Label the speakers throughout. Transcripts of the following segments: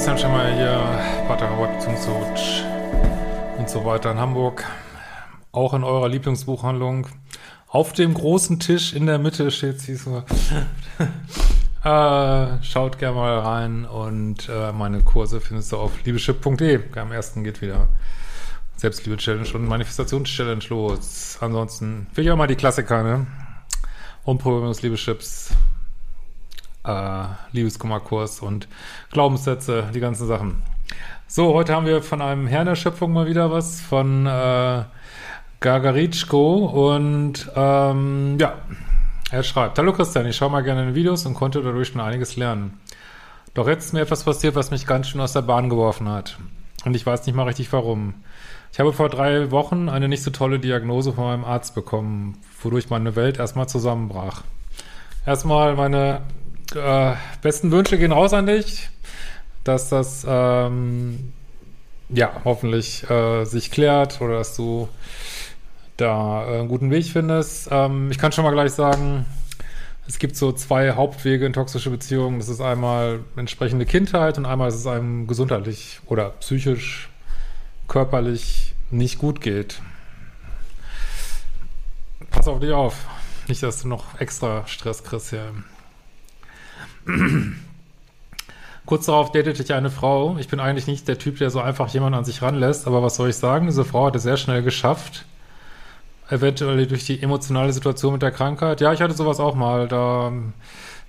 Speaker 1: Christian Schemmer hier, Pater Beziehungscoach und so weiter in Hamburg. Auch in eurer Lieblingsbuchhandlung. Auf dem großen Tisch in der Mitte steht sie so. äh, schaut gerne mal rein und äh, meine Kurse findest du auf liebeschip.de. Am ersten geht wieder Selbstliebe-Challenge und Manifestations-Challenge los. Ansonsten will ich auch mal die Klassiker, ne? Umprobierungs Liebeschips, äh, Liebeskummerkurs und Glaubenssätze, die ganzen Sachen. So, heute haben wir von einem Herrn der Schöpfung mal wieder was, von äh, Gagaritschko und ähm, ja, er schreibt, Hallo Christian, ich schaue mal gerne in Videos und konnte dadurch schon einiges lernen. Doch jetzt ist mir etwas passiert, was mich ganz schön aus der Bahn geworfen hat. Und ich weiß nicht mal richtig warum. Ich habe vor drei Wochen eine nicht so tolle Diagnose von meinem Arzt bekommen, wodurch meine Welt erstmal zusammenbrach. Erstmal meine äh, besten Wünsche gehen raus an dich, dass das ähm, ja hoffentlich äh, sich klärt oder dass du da äh, einen guten Weg findest. Ähm, ich kann schon mal gleich sagen, es gibt so zwei Hauptwege in toxische Beziehungen. Das ist einmal entsprechende Kindheit und einmal ist es einem gesundheitlich oder psychisch, körperlich nicht gut geht. Pass auf dich auf. Nicht, dass du noch extra Stress kriegst hier. Kurz darauf datete ich eine Frau. Ich bin eigentlich nicht der Typ, der so einfach jemanden an sich ranlässt, aber was soll ich sagen? Diese Frau hat es sehr schnell geschafft. Eventuell durch die emotionale Situation mit der Krankheit. Ja, ich hatte sowas auch mal. Da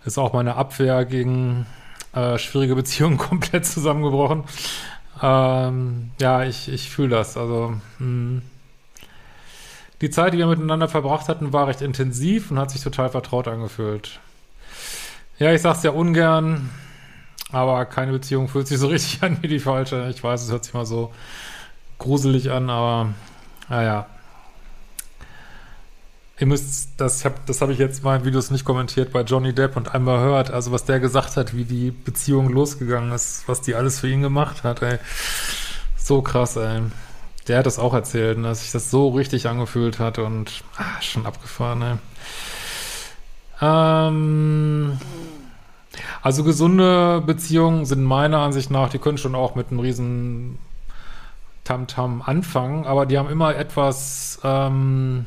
Speaker 1: ist auch meine Abwehr gegen äh, schwierige Beziehungen komplett zusammengebrochen. Ähm, ja, ich, ich fühle das. Also, mh. die Zeit, die wir miteinander verbracht hatten, war recht intensiv und hat sich total vertraut angefühlt. Ja, ich sag's ja ungern, aber keine Beziehung fühlt sich so richtig an wie die falsche. Ich weiß, es hört sich mal so gruselig an, aber naja. Ihr müsst, das habe das hab ich jetzt in Videos nicht kommentiert, bei Johnny Depp und einmal hört, also was der gesagt hat, wie die Beziehung losgegangen ist, was die alles für ihn gemacht hat, ey. So krass, ey. Der hat das auch erzählt, dass sich das so richtig angefühlt hat und ah, schon abgefahren, ey. Ähm, also gesunde Beziehungen sind meiner Ansicht nach, die können schon auch mit einem riesen Tamtam anfangen, aber die haben immer etwas ähm,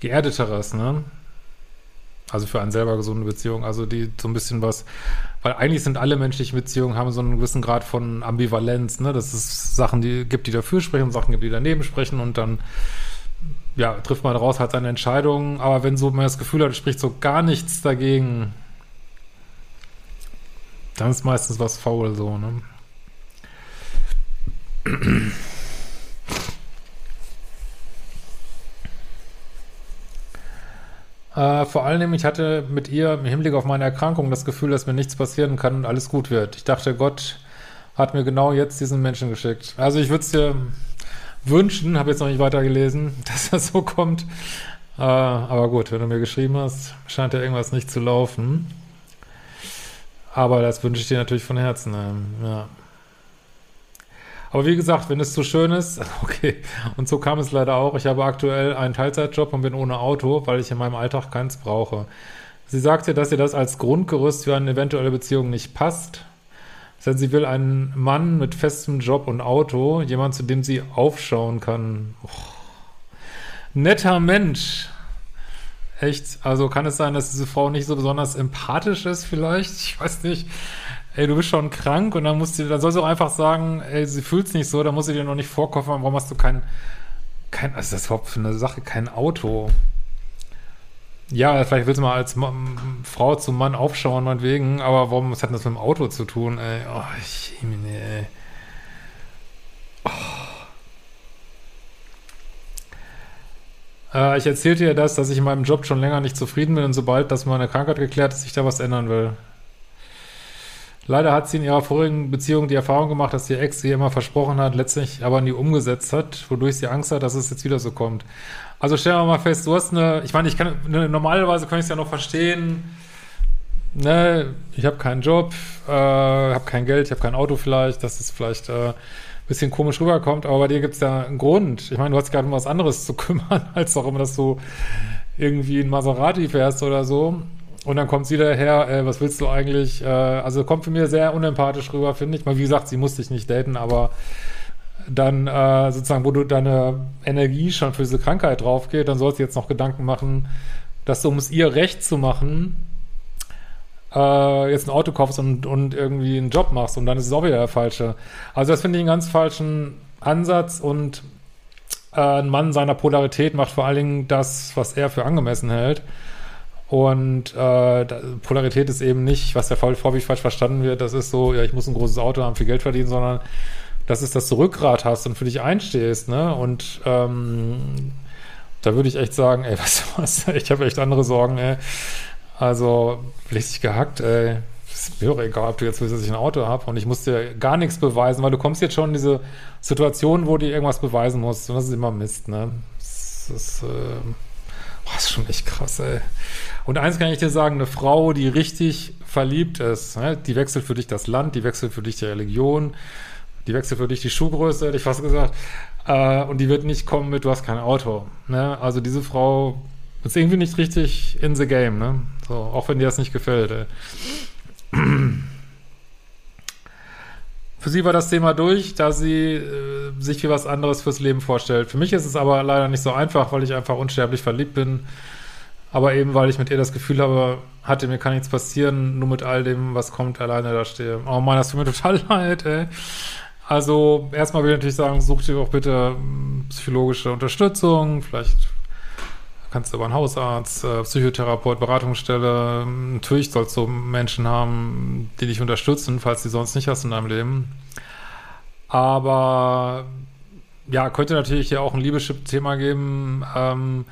Speaker 1: geerdeteres, ne? Also für einen selber gesunde Beziehung, also die so ein bisschen was, weil eigentlich sind alle menschlichen Beziehungen haben so einen gewissen Grad von Ambivalenz, ne? Dass es Sachen die gibt, die dafür sprechen Sachen gibt, die daneben sprechen und dann ja, trifft man daraus halt seine Entscheidungen, aber wenn so man das Gefühl hat, spricht so gar nichts dagegen, dann ist meistens was faul so, ne? Äh, vor allem, ich hatte mit ihr im Hinblick auf meine Erkrankung das Gefühl, dass mir nichts passieren kann und alles gut wird. Ich dachte, Gott hat mir genau jetzt diesen Menschen geschickt. Also ich würde es dir wünschen, habe jetzt noch nicht weitergelesen, dass das so kommt. Äh, aber gut, wenn du mir geschrieben hast, scheint ja irgendwas nicht zu laufen. Aber das wünsche ich dir natürlich von Herzen. Ähm, ja. Aber wie gesagt, wenn es zu schön ist, okay. Und so kam es leider auch. Ich habe aktuell einen Teilzeitjob und bin ohne Auto, weil ich in meinem Alltag keins brauche. Sie sagte, dass ihr das als Grundgerüst für eine eventuelle Beziehung nicht passt. Denn sie will einen Mann mit festem Job und Auto, jemand, zu dem sie aufschauen kann. Oh. Netter Mensch. Echt? Also kann es sein, dass diese Frau nicht so besonders empathisch ist vielleicht? Ich weiß nicht. Ey, du bist schon krank und dann musst du, dann soll sie auch einfach sagen, ey, sie fühlt's nicht so, dann muss sie dir noch nicht vorkaufen, warum hast du kein kein, also das ist überhaupt für eine Sache, kein Auto. Ja, vielleicht willst du mal als Mann, Frau zum Mann aufschauen, meinetwegen, aber warum, was hat das mit dem Auto zu tun, ey? Oh, ich, ey. Äh, ich erzählte dir das, dass ich in meinem Job schon länger nicht zufrieden bin und sobald das meine Krankheit geklärt ist, ich da was ändern will. Leider hat sie in ihrer vorigen Beziehung die Erfahrung gemacht, dass ihr Ex ihr immer versprochen hat, letztlich aber nie umgesetzt hat, wodurch sie Angst hat, dass es jetzt wieder so kommt. Also stellen wir mal fest, du hast eine, ich meine, ich kann, ne, normalerweise kann ich es ja noch verstehen, ne, ich habe keinen Job, äh, habe kein Geld, ich habe kein Auto vielleicht, dass es vielleicht äh, bisschen komisch rüberkommt, aber bei dir gibt es ja einen Grund. Ich meine, du hast gerade um was anderes zu kümmern, als auch immer, dass du irgendwie in Maserati fährst oder so. Und dann kommt sie daher, äh, was willst du eigentlich? Äh, also kommt für mich sehr unempathisch rüber, finde ich. Mal wie gesagt, sie musste dich nicht daten, aber dann äh, sozusagen, wo du deine Energie schon für diese Krankheit drauf geht, dann sollst du jetzt noch Gedanken machen, dass du, um es ihr recht zu machen, äh, jetzt ein Auto kaufst und, und irgendwie einen Job machst und dann ist es auch wieder der falsche. Also das finde ich einen ganz falschen Ansatz und äh, ein Mann seiner Polarität macht vor allen Dingen das, was er für angemessen hält. Und äh, Polarität ist eben nicht, was der häufig falsch verstanden wird, das ist so, ja, ich muss ein großes Auto haben, viel Geld verdienen, sondern das ist, dass du Rückgrat hast und für dich einstehst, ne? Und ähm, da würde ich echt sagen, ey, was, was, ich habe echt andere Sorgen, ey. Also, richtig gehackt, ey. Ist mir auch egal, ob du jetzt willst, dass ich ein Auto habe und ich muss dir gar nichts beweisen, weil du kommst jetzt schon in diese Situation, wo du irgendwas beweisen musst und das ist immer Mist, ne? Das ist, äh, boah, ist schon echt krass, ey. Und eins kann ich dir sagen, eine Frau, die richtig verliebt ist, ne? die wechselt für dich das Land, die wechselt für dich die Religion, die wechselt für dich die Schuhgröße, hätte ich fast gesagt. Äh, und die wird nicht kommen mit, du hast kein Auto. Ne? Also diese Frau ist irgendwie nicht richtig in the game, ne? So, auch wenn dir das nicht gefällt. Ey. Für sie war das Thema durch, da sie äh, sich wie was anderes fürs Leben vorstellt. Für mich ist es aber leider nicht so einfach, weil ich einfach unsterblich verliebt bin. Aber eben, weil ich mit ihr das Gefühl habe, hatte, mir kann nichts passieren, nur mit all dem, was kommt, alleine da stehe. Oh Mann, das tut mir total leid, ey. Also, erstmal will ich natürlich sagen, such dir auch bitte hm, psychologische Unterstützung, vielleicht kannst du aber einen Hausarzt, äh, Psychotherapeut, Beratungsstelle. Natürlich sollst du Menschen haben, die dich unterstützen, falls du sie sonst nicht hast in deinem Leben. Aber ja, könnte natürlich hier auch ein Liebeschip-Thema geben, ähm,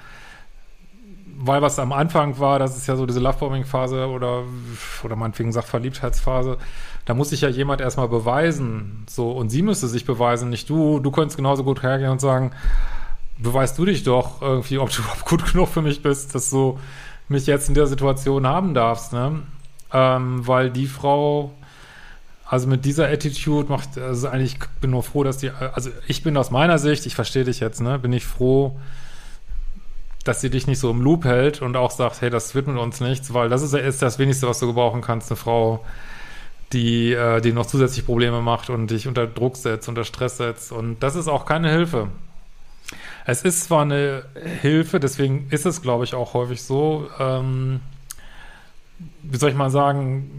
Speaker 1: weil was am Anfang war, das ist ja so diese Lovebombing-Phase oder, oder meinetwegen sagt Verliebtheitsphase, da muss sich ja jemand erstmal beweisen, so, und sie müsste sich beweisen, nicht du, du könntest genauso gut hergehen und sagen, beweist du dich doch irgendwie, ob du überhaupt gut genug für mich bist, dass du mich jetzt in der Situation haben darfst, ne? Ähm, weil die Frau, also mit dieser Attitude macht, also eigentlich, ich bin nur froh, dass die, also ich bin aus meiner Sicht, ich verstehe dich jetzt, ne, bin ich froh, dass sie dich nicht so im Loop hält und auch sagt, hey, das wird mit uns nichts, weil das ist, ist das Wenigste, was du gebrauchen kannst, eine Frau, die, äh, die noch zusätzlich Probleme macht und dich unter Druck setzt, unter Stress setzt und das ist auch keine Hilfe. Es ist zwar eine Hilfe, deswegen ist es, glaube ich, auch häufig so, ähm, wie soll ich mal sagen,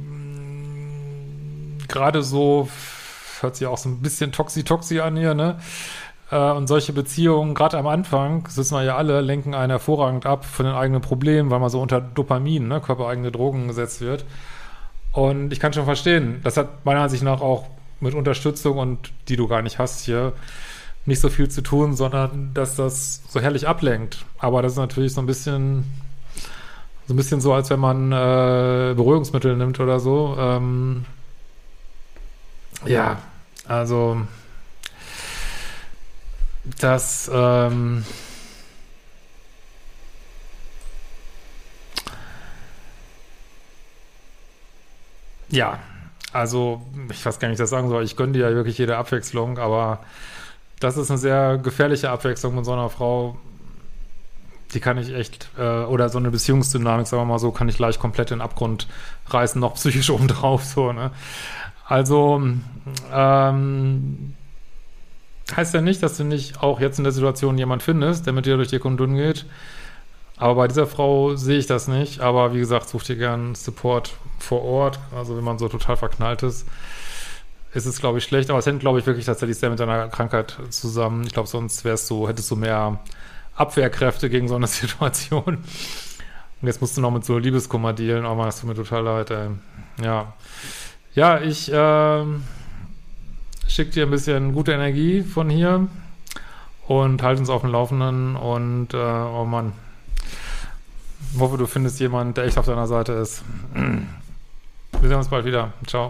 Speaker 1: gerade so, hört sich auch so ein bisschen toxi-toxi an hier, ne? Äh, und solche Beziehungen, gerade am Anfang, das wissen wir ja alle, lenken einen hervorragend ab von den eigenen Problemen, weil man so unter Dopamin, ne, körpereigene Drogen gesetzt wird. Und ich kann schon verstehen, das hat meiner Ansicht nach auch mit Unterstützung und die du gar nicht hast hier, nicht so viel zu tun, sondern dass das so herrlich ablenkt. Aber das ist natürlich so ein bisschen, so ein bisschen so, als wenn man äh, Beruhigungsmittel nimmt oder so. Ähm, ja, also das ähm, ja, also ich weiß gar nicht, was ich das sagen soll. Ich gönne dir ja wirklich jede Abwechslung, aber das ist eine sehr gefährliche Abwechslung mit so einer Frau. Die kann ich echt, äh, oder so eine Beziehungsdynamik, sagen wir mal so, kann ich gleich komplett in den Abgrund reißen, noch psychisch obendrauf, so, ne? Also, ähm, heißt ja nicht, dass du nicht auch jetzt in der Situation jemand findest, der mit dir durch die Kundun geht. Aber bei dieser Frau sehe ich das nicht. Aber wie gesagt, such dir gern Support vor Ort. Also wenn man so total verknallt ist, ist es, glaube ich, schlecht. Aber es hängt, glaube ich, wirklich tatsächlich sehr mit deiner Krankheit zusammen. Ich glaube, sonst wärst du, hättest du mehr Abwehrkräfte gegen so eine Situation. Und jetzt musst du noch mit so Liebeskummer dealen. Oh man, es tut mir total leid, ey. Ja. Ja, ich äh, schicke dir ein bisschen gute Energie von hier und halte uns auf dem Laufenden. Und, äh, oh Mann, hoffe, du findest jemanden, der echt auf deiner Seite ist. Wir sehen uns bald wieder. Ciao.